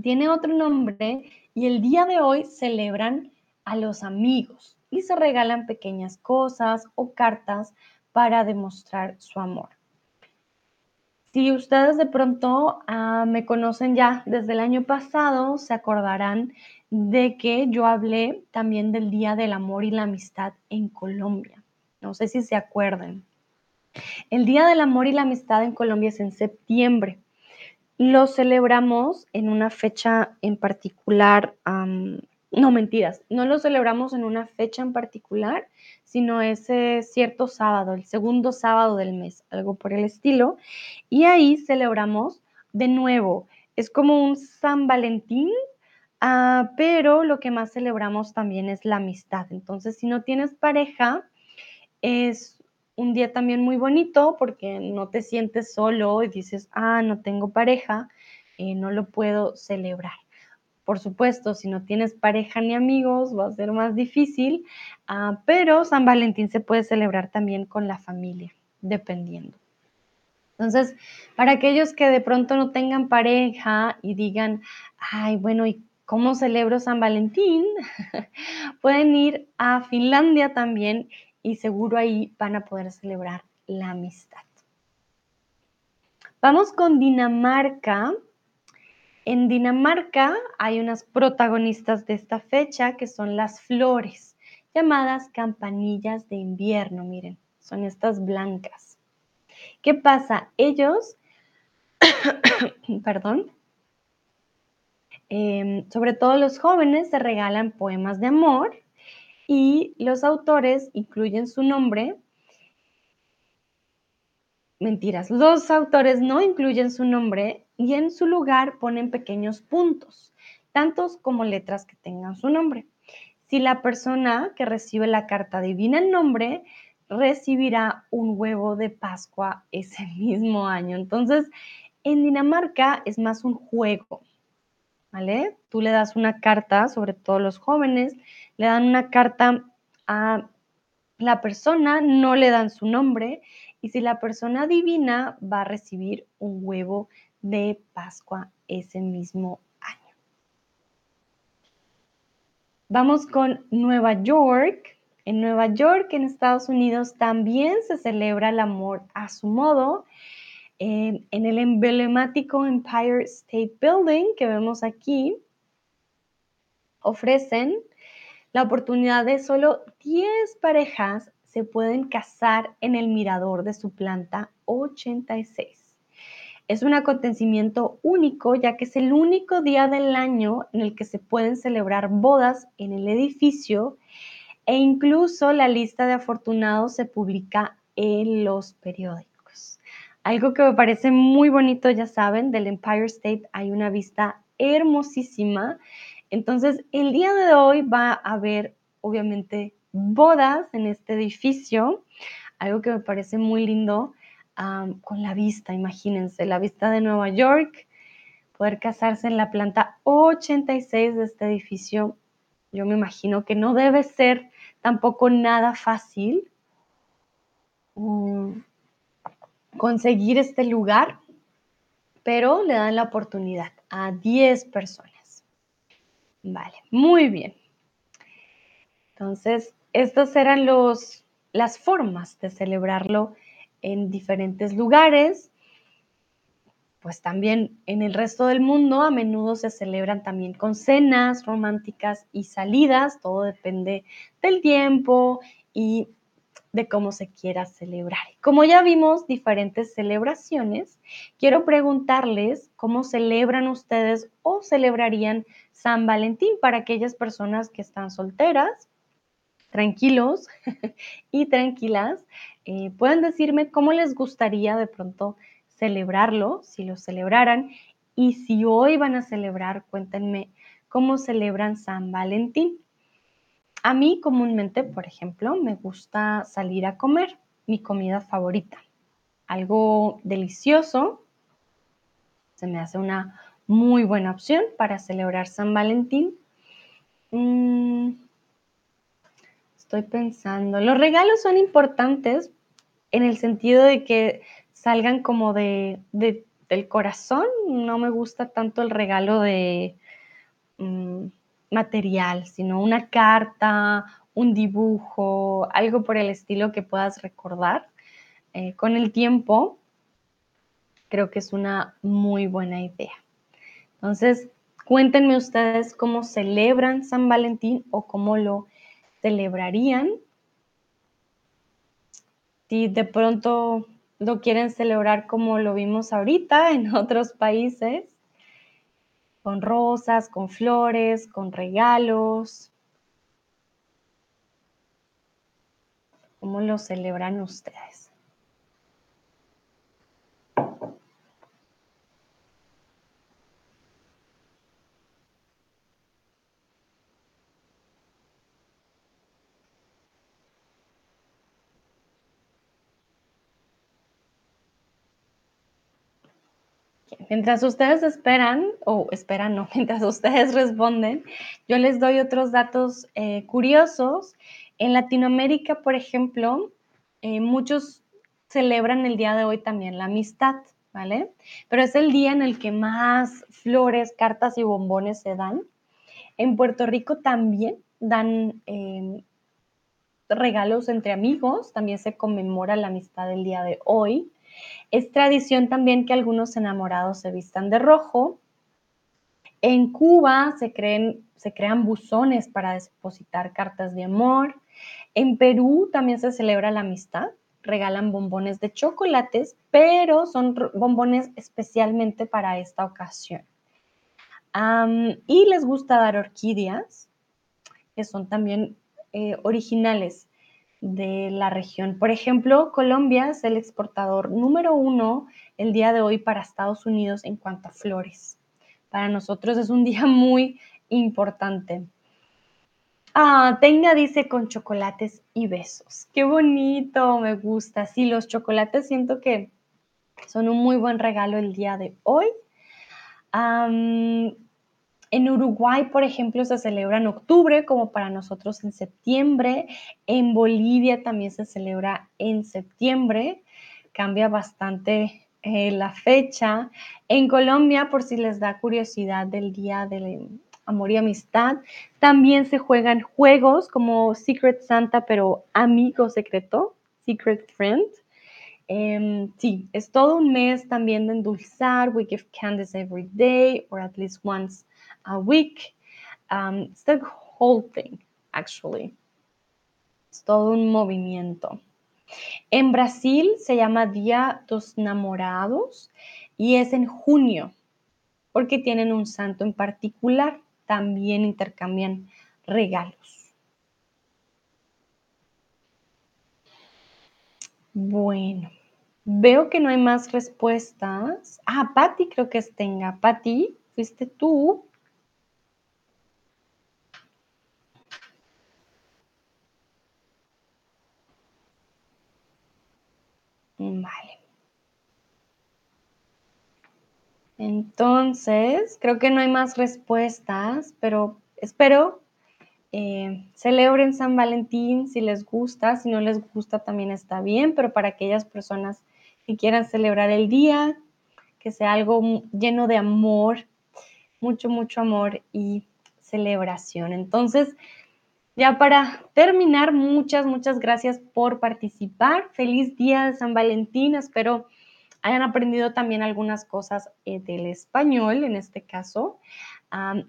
tiene otro nombre y el día de hoy celebran a los amigos y se regalan pequeñas cosas o cartas para demostrar su amor. Si ustedes de pronto ah, me conocen ya desde el año pasado, se acordarán de que yo hablé también del Día del Amor y la Amistad en Colombia. No sé si se acuerdan. El Día del Amor y la Amistad en Colombia es en septiembre. Lo celebramos en una fecha en particular, no mentiras, no lo celebramos en una fecha en particular, sino ese cierto sábado, el segundo sábado del mes, algo por el estilo. Y ahí celebramos de nuevo, es como un San Valentín, ah, pero lo que más celebramos también es la amistad. Entonces, si no tienes pareja, es un día también muy bonito porque no te sientes solo y dices, ah, no tengo pareja, eh, no lo puedo celebrar. Por supuesto, si no tienes pareja ni amigos, va a ser más difícil, ah, pero San Valentín se puede celebrar también con la familia, dependiendo. Entonces, para aquellos que de pronto no tengan pareja y digan, ay, bueno, ¿y cómo celebro San Valentín? Pueden ir a Finlandia también y seguro ahí van a poder celebrar la amistad. Vamos con Dinamarca. En Dinamarca hay unas protagonistas de esta fecha que son las flores, llamadas campanillas de invierno. Miren, son estas blancas. ¿Qué pasa? Ellos, perdón, em, sobre todo los jóvenes se regalan poemas de amor y los autores incluyen su nombre. Mentiras, los autores no incluyen su nombre y en su lugar ponen pequeños puntos, tantos como letras que tengan su nombre. Si la persona que recibe la carta adivina el nombre, recibirá un huevo de Pascua ese mismo año. Entonces, en Dinamarca es más un juego, ¿vale? Tú le das una carta, sobre todo los jóvenes, le dan una carta a la persona, no le dan su nombre y si la persona adivina va a recibir un huevo de Pascua ese mismo año. Vamos con Nueva York. En Nueva York, en Estados Unidos, también se celebra el amor a su modo. en el emblemático Empire State Building que vemos aquí, ofrecen la oportunidad de solo 10 parejas se pueden casar en el mirador de su planta 86. Es un acontecimiento único ya que es el único día del año en el que se pueden celebrar bodas en el edificio e incluso la lista de afortunados se publica en los periódicos. Algo que me parece muy bonito, ya saben, del Empire State hay una vista hermosísima entonces, el día de hoy va a haber, obviamente, bodas en este edificio, algo que me parece muy lindo, con la vista, imagínense, la vista de Nueva York, poder casarse en la planta 86 de este edificio, yo me imagino que no debe ser tampoco nada fácil mm, conseguir este lugar, pero le dan la oportunidad a 10 personas. Vale, muy bien. Entonces, estas eran los, las formas de celebrarlo en diferentes lugares. Pues también en el resto del mundo a menudo se celebran también con cenas románticas y salidas, todo depende del tiempo y de cómo se quiera celebrar. Como ya vimos diferentes celebraciones, quiero preguntarles cómo celebran ustedes o celebrarían San Valentín para aquellas personas que están solteras, tranquilos y tranquilas. Eh, pueden decirme cómo les gustaría de pronto celebrarlo, si lo celebraran, y si hoy van a celebrar, cuéntenme cómo celebran San Valentín. A mí comúnmente, por ejemplo, me gusta salir a comer, mi comida favorita. algo delicioso, se me hace una muy buena opción para celebrar San Valentín. Mm, estoy pensando, los regalos son importantes en el sentido de que salgan como de, del corazón. No me gusta tanto el regalo de mm, material, sino una carta, un dibujo, algo por el estilo que puedas recordar. Eh, con el tiempo, creo que es una muy buena idea. Entonces, cuéntenme ustedes cómo celebran San Valentín o cómo lo celebrarían. Si de pronto lo quieren celebrar como lo vimos ahorita en otros países, con rosas, con flores, con regalos. ¿Cómo lo celebran ustedes? Mientras ustedes esperan, o esperan, no, mientras ustedes responden, yo les doy otros datos eh, curiosos. En Latinoamérica, por ejemplo, eh, muchos celebran el día de hoy también la amistad, ¿vale? Pero es el día en el que más flores, cartas y bombones se dan. En Puerto Rico también dan em, regalos entre amigos, también se conmemora la amistad el día de hoy. Es tradición también que algunos enamorados se vistan de rojo. En Cuba se, se crean buzones para depositar cartas de amor. En Perú también se celebra la amistad. Regalan bombones de chocolates, pero son bombones especialmente para esta ocasión. y les gusta dar orquídeas, que son también eh, originales de la región. Por ejemplo, Colombia es el exportador número uno el día de hoy para Estados Unidos en cuanto a flores. Para nosotros es un día muy importante. Ah, tenga, dice, con chocolates y besos. Qué bonito, me gusta. Sí, los chocolates siento que son un muy buen regalo el día de hoy. En Uruguay, por ejemplo, se celebra en octubre, como para nosotros en septiembre. En Bolivia también se celebra en septiembre. Cambia bastante eh, la fecha. En Colombia, por si les da curiosidad del Día del Amor y Amistad, también se juegan juegos como Secret Santa, pero amigo secreto, Secret Friend. Em, sí, es todo un mes también de endulzar. We give candies every day or at least once a week. Um, it's the whole thing, actually. Es todo un movimiento. En Brasil se llama Día dos Namorados y es en junio, porque tienen un santo en particular. También intercambian regalos. Bueno, veo que no hay más respuestas. Ah, Patti creo que es tenga. Patti, fuiste tú. Vale. Entonces, creo que no hay más respuestas, pero espero eh, celebren San Valentín si les gusta, si no les gusta también está bien, pero para aquellas personas que quieran celebrar el día, que sea algo lleno de amor, mucho, mucho amor y celebración. Entonces, ya para terminar, muchas, muchas gracias por participar. Feliz día de San Valentín. Espero hayan aprendido también algunas cosas eh, del español, en este caso,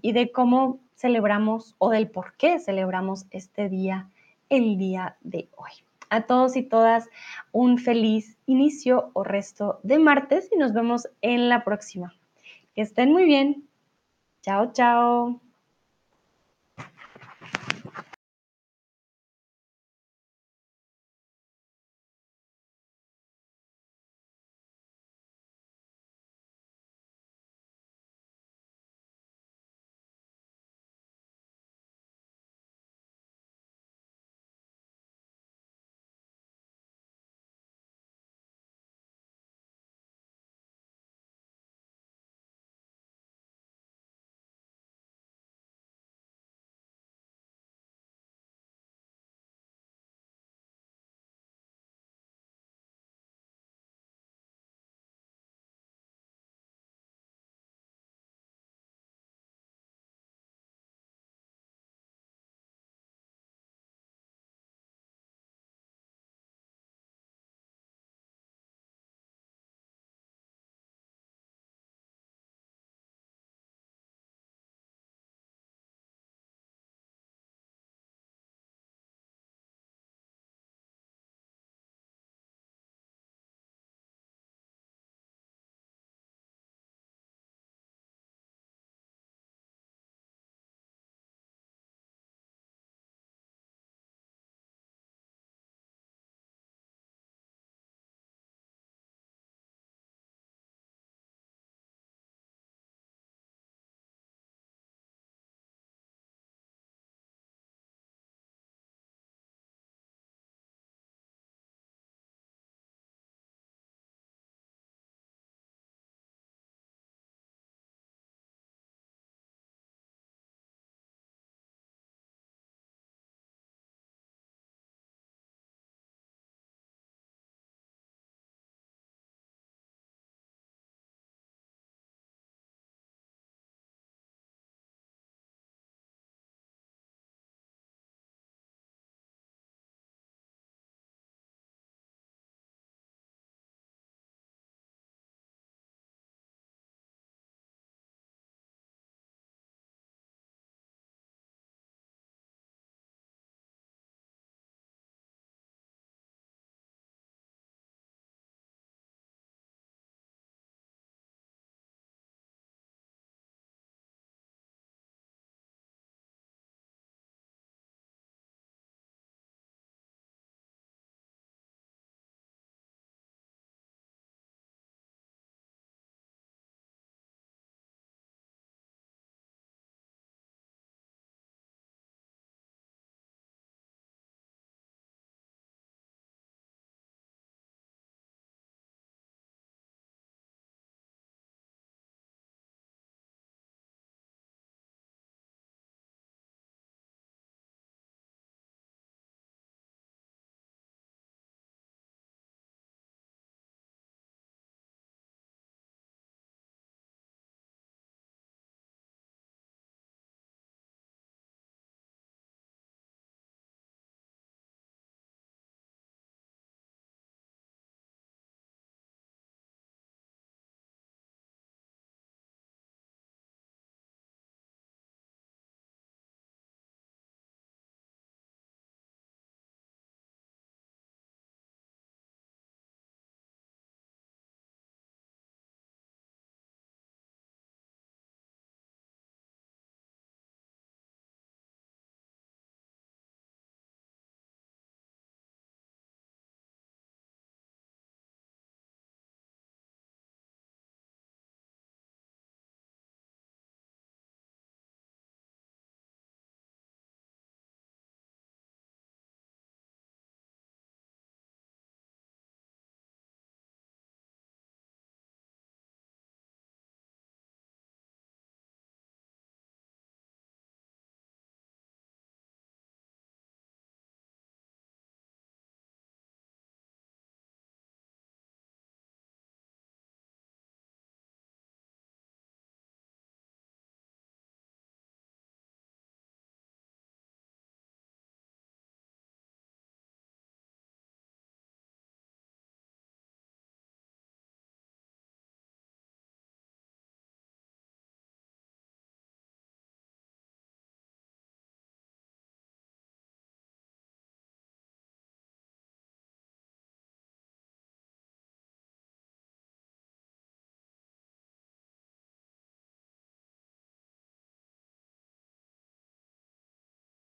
y de cómo celebramos o del por qué celebramos este día, el día de hoy. A todos y todas, un feliz inicio o resto de martes y nos vemos en la próxima. Que estén muy bien. Chao, chao.